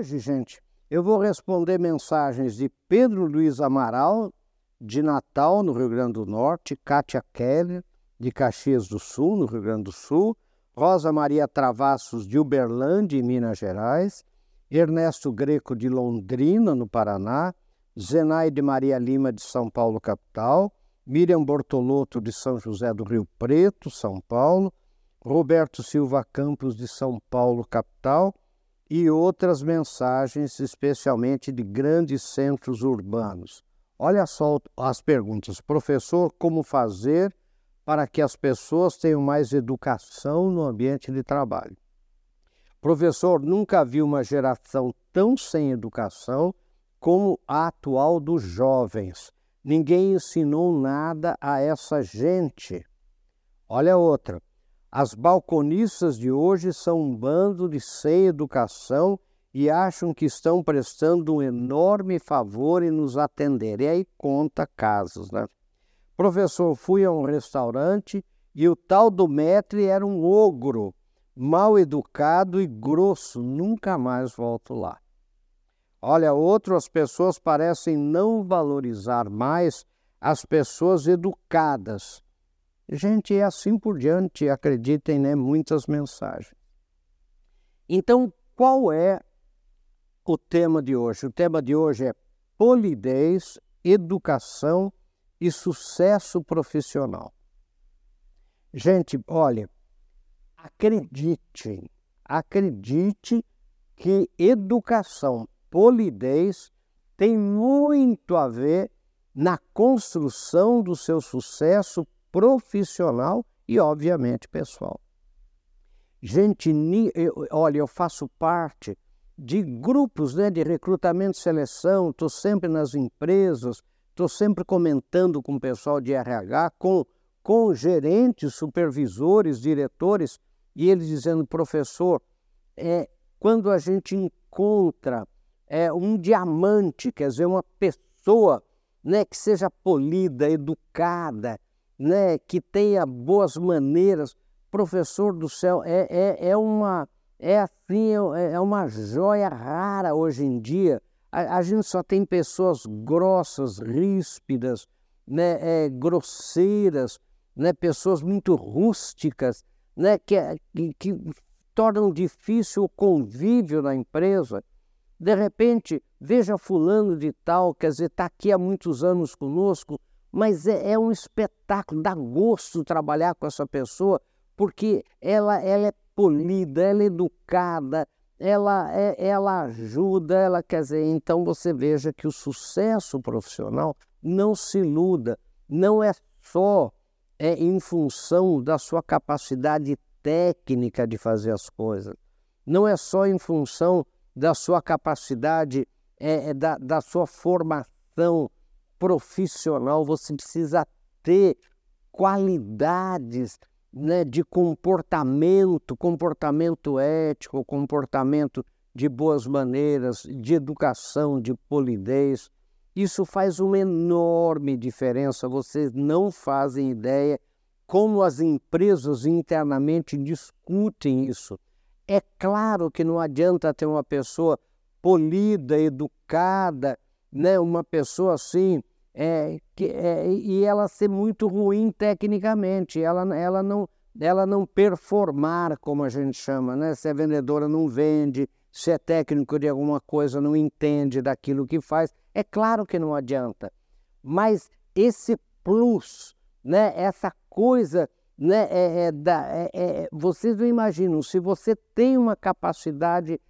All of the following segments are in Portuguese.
Hoje, gente, eu vou responder mensagens de Pedro Luiz Amaral, de Natal, no Rio Grande do Norte, Kátia Keller, de Caxias do Sul, no Rio Grande do Sul, Rosa Maria Travassos, de Uberlândia, em Minas Gerais, Ernesto Greco, de Londrina, no Paraná, Zenaide Maria Lima, de São Paulo, capital, Miriam Bortolotto, de São José do Rio Preto, São Paulo, Roberto Silva Campos, de São Paulo, capital, e outras mensagens, especialmente de grandes centros urbanos. Olha só as perguntas. Professor, como fazer para que as pessoas tenham mais educação no ambiente de trabalho? Professor, nunca vi uma geração tão sem educação como a atual dos jovens. Ninguém ensinou nada a essa gente. Olha outra. As balconistas de hoje são um bando de sem educação e acham que estão prestando um enorme favor em nos atender. E aí conta casos, né? Professor, fui a um restaurante e o tal do metre era um ogro, mal educado e grosso. Nunca mais volto lá. Olha, outro, as pessoas parecem não valorizar mais as pessoas educadas Gente, é assim por diante, acreditem, né? Muitas mensagens. Então, qual é o tema de hoje? O tema de hoje é polidez, educação e sucesso profissional. Gente, olha, acredite, acredite que educação, polidez tem muito a ver na construção do seu sucesso profissional e, obviamente, pessoal. Gente, olha, eu faço parte de grupos né, de recrutamento e seleção, estou sempre nas empresas, estou sempre comentando com o pessoal de RH, com, com gerentes, supervisores, diretores, e eles dizendo, professor, é, quando a gente encontra é, um diamante, quer dizer, uma pessoa né, que seja polida, educada, né, que tenha boas maneiras, professor do céu, é, é, é uma é assim, é, é uma joia rara hoje em dia. A, a gente só tem pessoas grossas, ríspidas, né, é, grosseiras, né, pessoas muito rústicas, né, que, que, que tornam difícil o convívio na empresa. De repente, veja fulano de tal, quer dizer, está aqui há muitos anos conosco, mas é, é, um espetáculo, dá gosto trabalhar com essa pessoa, porque ela, ela é polida, ela é educada, ela, é, ela ajuda, ela quer dizer, então você veja que o sucesso profissional não se iluda, não é só é em função da sua capacidade técnica de fazer as coisas, não é só em função da sua capacidade, é, é da, da sua formação profissional, você precisa ter qualidades né, de comportamento, comportamento ético, comportamento de boas maneiras, de educação, de polidez. Isso faz uma enorme diferença. Vocês não fazem ideia como as empresas internamente discutem isso. É claro que não adianta ter uma pessoa polida, educada, né, uma pessoa assim é, que, é, e ela ser muito ruim tecnicamente, ela, ela, não, ela não performar, como a gente chama, né? se é vendedora não vende, se é técnico de alguma coisa não entende daquilo que faz, é claro que não adianta. Mas esse plus, né? essa coisa, né? é, é, da, é, é, vocês não imaginam, se você tem uma capacidade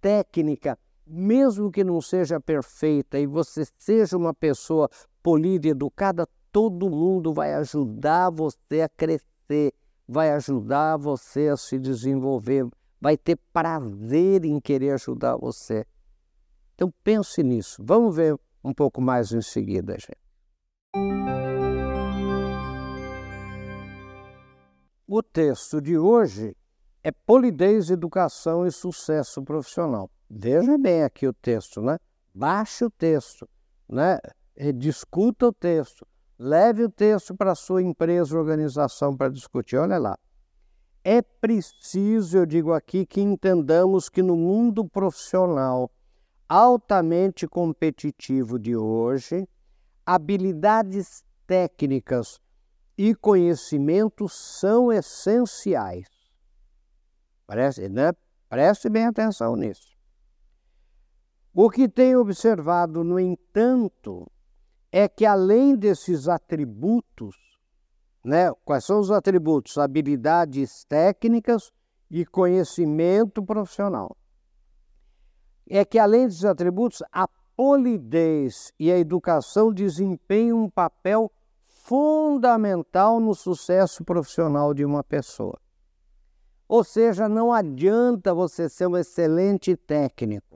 técnica, mesmo que não seja perfeita e você seja uma pessoa polida e educada, todo mundo vai ajudar você a crescer, vai ajudar você a se desenvolver, vai ter prazer em querer ajudar você. Então pense nisso. Vamos ver um pouco mais em seguida, gente. O texto de hoje é Polidez, Educação e Sucesso Profissional. Veja bem aqui o texto, né? Baixe o texto, né? Discuta o texto, leve o texto para a sua empresa organização para discutir. Olha lá. É preciso, eu digo aqui, que entendamos que no mundo profissional altamente competitivo de hoje, habilidades técnicas e conhecimentos são essenciais. Preste, né? Preste bem atenção nisso. O que tenho observado, no entanto, é que além desses atributos, né, quais são os atributos? Habilidades técnicas e conhecimento profissional. É que além desses atributos, a polidez e a educação desempenham um papel fundamental no sucesso profissional de uma pessoa. Ou seja, não adianta você ser um excelente técnico.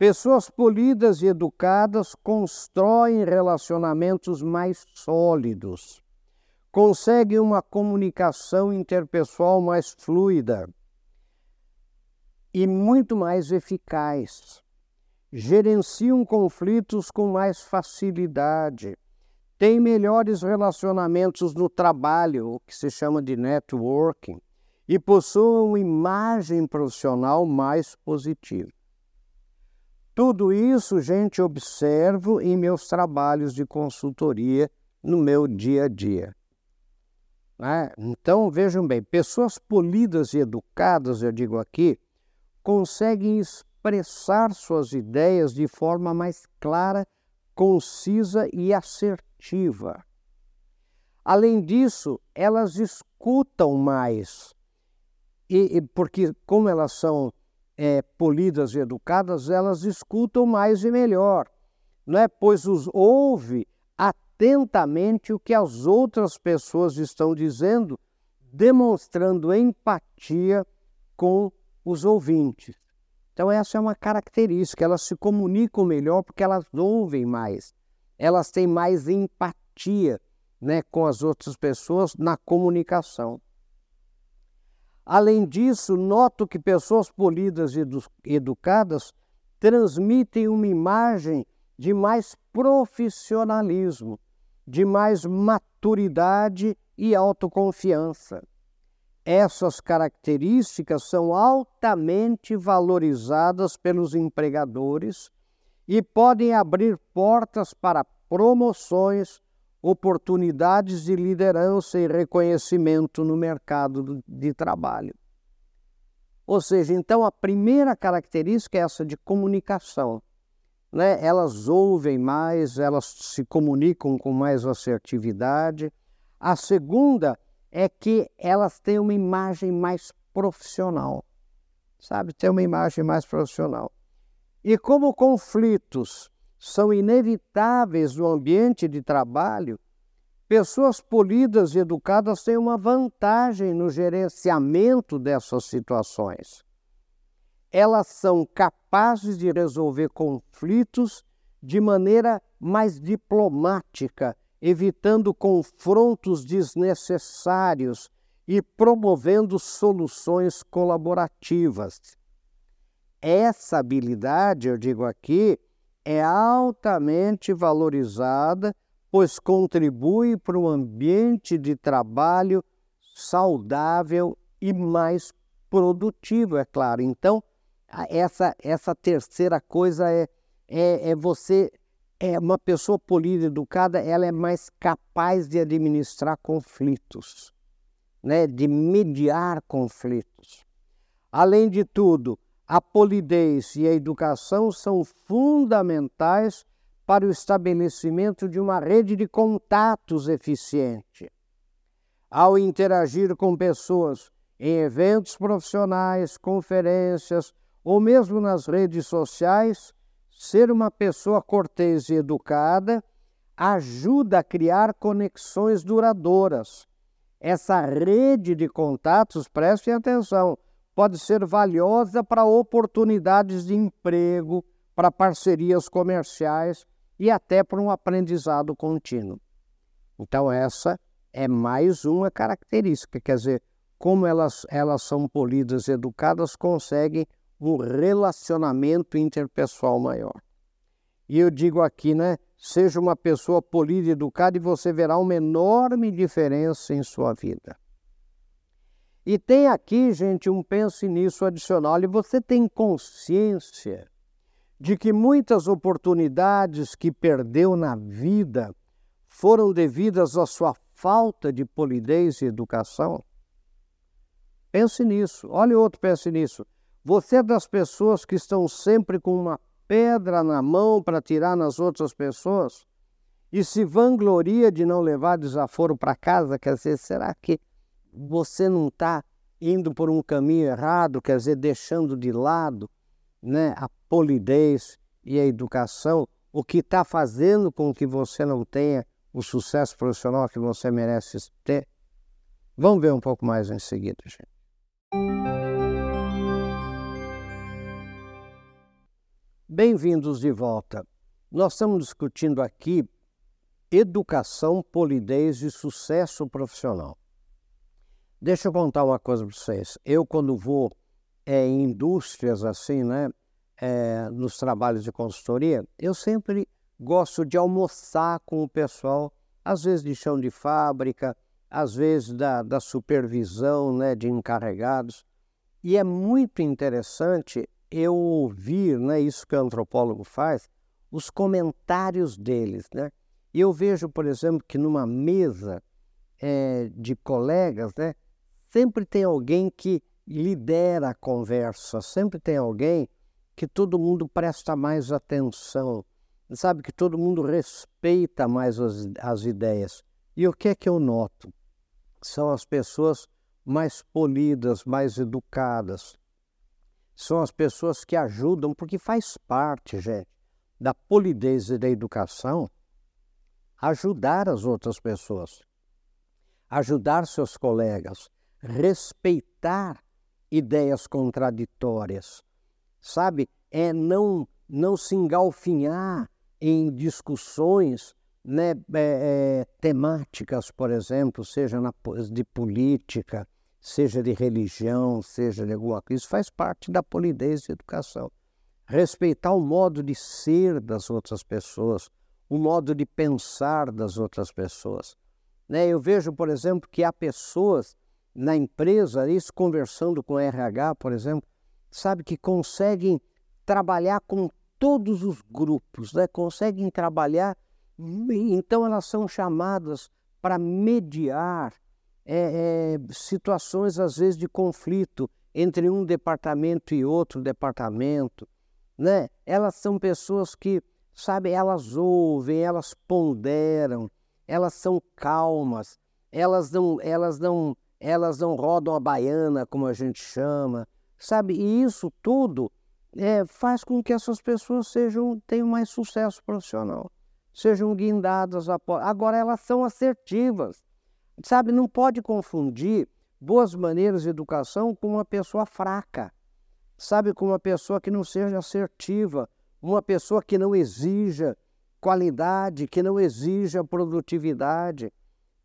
Pessoas polidas e educadas constroem relacionamentos mais sólidos, conseguem uma comunicação interpessoal mais fluida e muito mais eficaz, gerenciam conflitos com mais facilidade tem melhores relacionamentos no trabalho, o que se chama de networking, e possui uma imagem profissional mais positiva. Tudo isso, gente, observo em meus trabalhos de consultoria no meu dia a dia. É? Então, vejam bem, pessoas polidas e educadas, eu digo aqui, conseguem expressar suas ideias de forma mais clara, concisa e assertiva. Além disso, elas escutam mais, e, e porque como elas são é, polidas e educadas, elas escutam mais e melhor, não é? pois os ouve atentamente o que as outras pessoas estão dizendo, demonstrando empatia com os ouvintes. Então, essa é uma característica, elas se comunicam melhor porque elas ouvem mais elas têm mais empatia né, com as outras pessoas na comunicação. Além disso, noto que pessoas polidas e edu educadas transmitem uma imagem de mais profissionalismo, de mais maturidade e autoconfiança. Essas características são altamente valorizadas pelos empregadores e podem abrir portas para promoções, oportunidades de liderança e reconhecimento no mercado de trabalho. Ou seja, então a primeira característica é essa de comunicação. Né? Elas ouvem mais, elas se comunicam com mais assertividade. A segunda é que elas têm uma imagem mais profissional, sabe? Tem uma imagem mais profissional. E como conflitos são inevitáveis no ambiente de trabalho, pessoas polidas e educadas têm uma vantagem no gerenciamento dessas situações. Elas são capazes de resolver conflitos de maneira mais diplomática, evitando confrontos desnecessários e promovendo soluções colaborativas. Essa habilidade, eu digo aqui, é altamente valorizada, pois contribui para um ambiente de trabalho saudável e mais produtivo, é claro. Então, essa, essa terceira coisa é, é, é você, é uma pessoa polida, educada, ela é mais capaz de administrar conflitos, né? de mediar conflitos. Além de tudo, a polidez e a educação são fundamentais para o estabelecimento de uma rede de contatos eficiente. Ao interagir com pessoas em eventos profissionais, conferências ou mesmo nas redes sociais, ser uma pessoa cortês e educada ajuda a criar conexões duradouras. Essa rede de contatos, prestem atenção, pode ser valiosa para oportunidades de emprego, para parcerias comerciais e até para um aprendizado contínuo. Então, essa é mais uma característica, quer dizer, como elas, elas são polidas e educadas, conseguem um relacionamento interpessoal maior. E eu digo aqui, né? Seja uma pessoa polida e educada e você verá uma enorme diferença em sua vida. E tem aqui, gente, um pense nisso adicional. E você tem consciência de que muitas oportunidades que perdeu na vida foram devidas à sua falta de polidez e educação? Pense nisso. Olha outro, pense nisso. Você é das pessoas que estão sempre com uma pedra na mão para tirar nas outras pessoas e se vangloria de não levar desaforo para casa? Quer dizer, será que você não está indo por um caminho errado, quer dizer, deixando de lado né, a polidez e a educação, o que está fazendo com que você não tenha o sucesso profissional que você merece ter? Vamos ver um pouco mais em seguida, gente. Bem-vindos de volta. Nós estamos discutindo aqui educação, polidez e sucesso profissional. Deixa eu contar uma coisa para vocês. Eu, quando vou é, em indústrias assim, né, é, nos trabalhos de consultoria, eu sempre gosto de almoçar com o pessoal, às vezes de chão de fábrica, às vezes da, da supervisão né, de encarregados. E é muito interessante eu ouvir, né, isso que o antropólogo faz, os comentários deles. Né? E eu vejo, por exemplo, que numa mesa é, de colegas, né, sempre tem alguém que lidera a conversa, sempre tem alguém que todo mundo presta mais atenção, sabe que todo mundo respeita mais as, as ideias. E o que é que eu noto? São as pessoas mais polidas, mais educadas. São as pessoas que ajudam, porque faz parte, gente, da polidez e da educação ajudar as outras pessoas, ajudar seus colegas, respeitar ideias contraditórias, sabe? É não, não se engalfinhar em discussões né, é, é, temáticas, por exemplo, seja na, de política, seja de religião, seja de alguma coisa. Isso faz parte da polidez da educação. Respeitar o modo de ser das outras pessoas, o modo de pensar das outras pessoas. Né? Eu vejo, por exemplo, que há pessoas na empresa, isso conversando com RH, por exemplo, sabe que conseguem trabalhar com todos os grupos, né? conseguem trabalhar, então elas são chamadas para mediar é, é, situações, às vezes, de conflito entre um departamento e outro departamento. Né? Elas são pessoas que, sabe, elas ouvem, elas ponderam, elas são calmas, elas não, elas não elas não rodam a baiana, como a gente chama, sabe? E isso tudo é, faz com que essas pessoas sejam tenham mais sucesso profissional, sejam guindadas. Agora, elas são assertivas, sabe? Não pode confundir boas maneiras de educação com uma pessoa fraca, sabe? Com uma pessoa que não seja assertiva, uma pessoa que não exija qualidade, que não exija produtividade.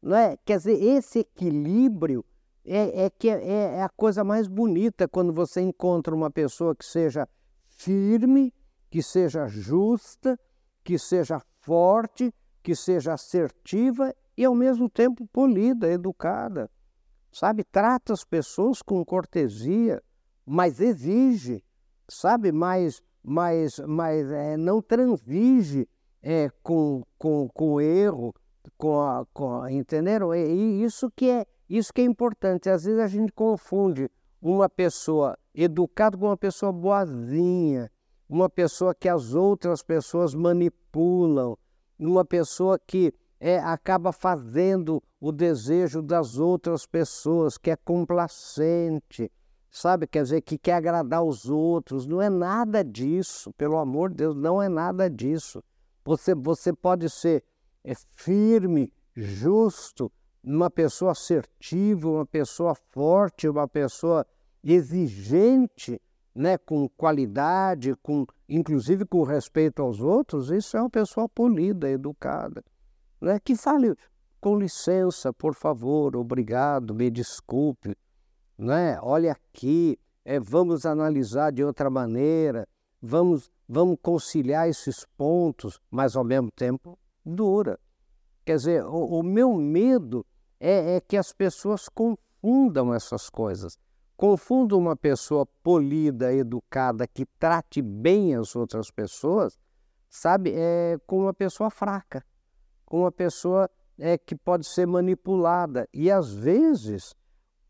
Não é? Quer dizer, esse equilíbrio é, é que é, é a coisa mais bonita quando você encontra uma pessoa que seja firme, que seja justa, que seja forte, que seja assertiva e ao mesmo tempo polida, educada. Sabe, trata as pessoas com cortesia, mas exige, sabe, mais, mais, mais é, não transige é, com, com, com erro, com a, com a, entenderam? E isso que é isso que é importante. Às vezes a gente confunde uma pessoa educada com uma pessoa boazinha, uma pessoa que as outras pessoas manipulam, uma pessoa que é, acaba fazendo o desejo das outras pessoas, que é complacente, sabe? Quer dizer, que quer agradar os outros. Não é nada disso, pelo amor de Deus, não é nada disso. Você, você pode ser é, firme, justo, uma pessoa assertiva, uma pessoa forte, uma pessoa exigente, né, com qualidade, com inclusive com respeito aos outros, isso é uma pessoa polida, educada, né, que fale com licença, por favor, obrigado, me desculpe, né, olha aqui, é, vamos analisar de outra maneira, vamos, vamos conciliar esses pontos, mas ao mesmo tempo dura. Quer dizer, o, o meu medo é, é que as pessoas confundam essas coisas. confundo uma pessoa polida, educada, que trate bem as outras pessoas, sabe, é, com uma pessoa fraca, com uma pessoa é, que pode ser manipulada. E às vezes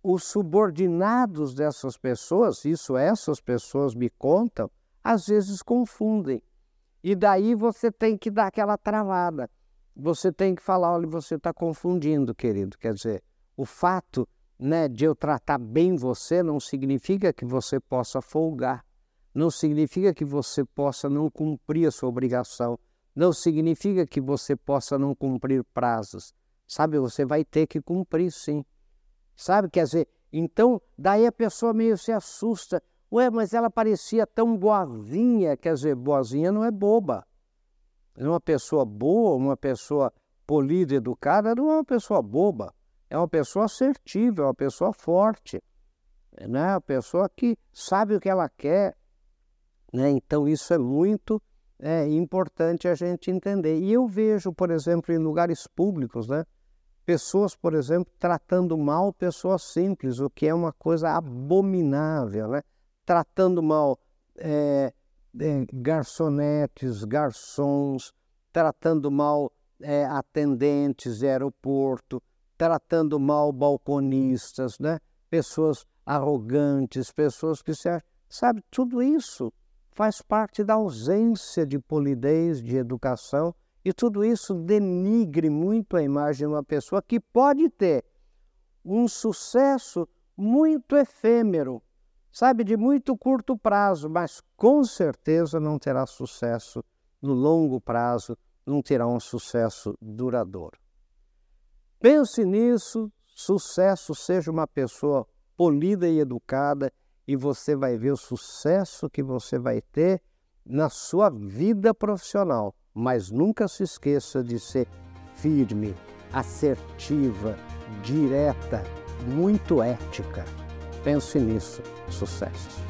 os subordinados dessas pessoas, isso essas pessoas me contam, às vezes confundem. E daí você tem que dar aquela travada. Você tem que falar, olha, você está confundindo, querido. Quer dizer, o fato né, de eu tratar bem você não significa que você possa folgar, não significa que você possa não cumprir a sua obrigação, não significa que você possa não cumprir prazos. Sabe, você vai ter que cumprir sim. Sabe, quer dizer, então daí a pessoa meio se assusta. Ué, mas ela parecia tão boazinha, quer dizer, boazinha não é boba. Uma pessoa boa, uma pessoa polida, educada, não é uma pessoa boba. É uma pessoa assertiva, é uma pessoa forte, né? uma pessoa que sabe o que ela quer. Né? Então, isso é muito é, importante a gente entender. E eu vejo, por exemplo, em lugares públicos, né? pessoas, por exemplo, tratando mal pessoas simples, o que é uma coisa abominável. Né? Tratando mal é, é, garçonetes, garçons, tratando mal é, atendentes de aeroporto, tratando mal balconistas, né? pessoas arrogantes, pessoas que se acham. Sabe, tudo isso faz parte da ausência de polidez, de educação, e tudo isso denigre muito a imagem de uma pessoa que pode ter um sucesso muito efêmero, sabe, de muito curto prazo, mas com certeza não terá sucesso no longo prazo, não terá um sucesso duradouro. Pense nisso, sucesso, seja uma pessoa polida e educada, e você vai ver o sucesso que você vai ter na sua vida profissional. Mas nunca se esqueça de ser firme, assertiva, direta, muito ética. Pense nisso. Sucesso!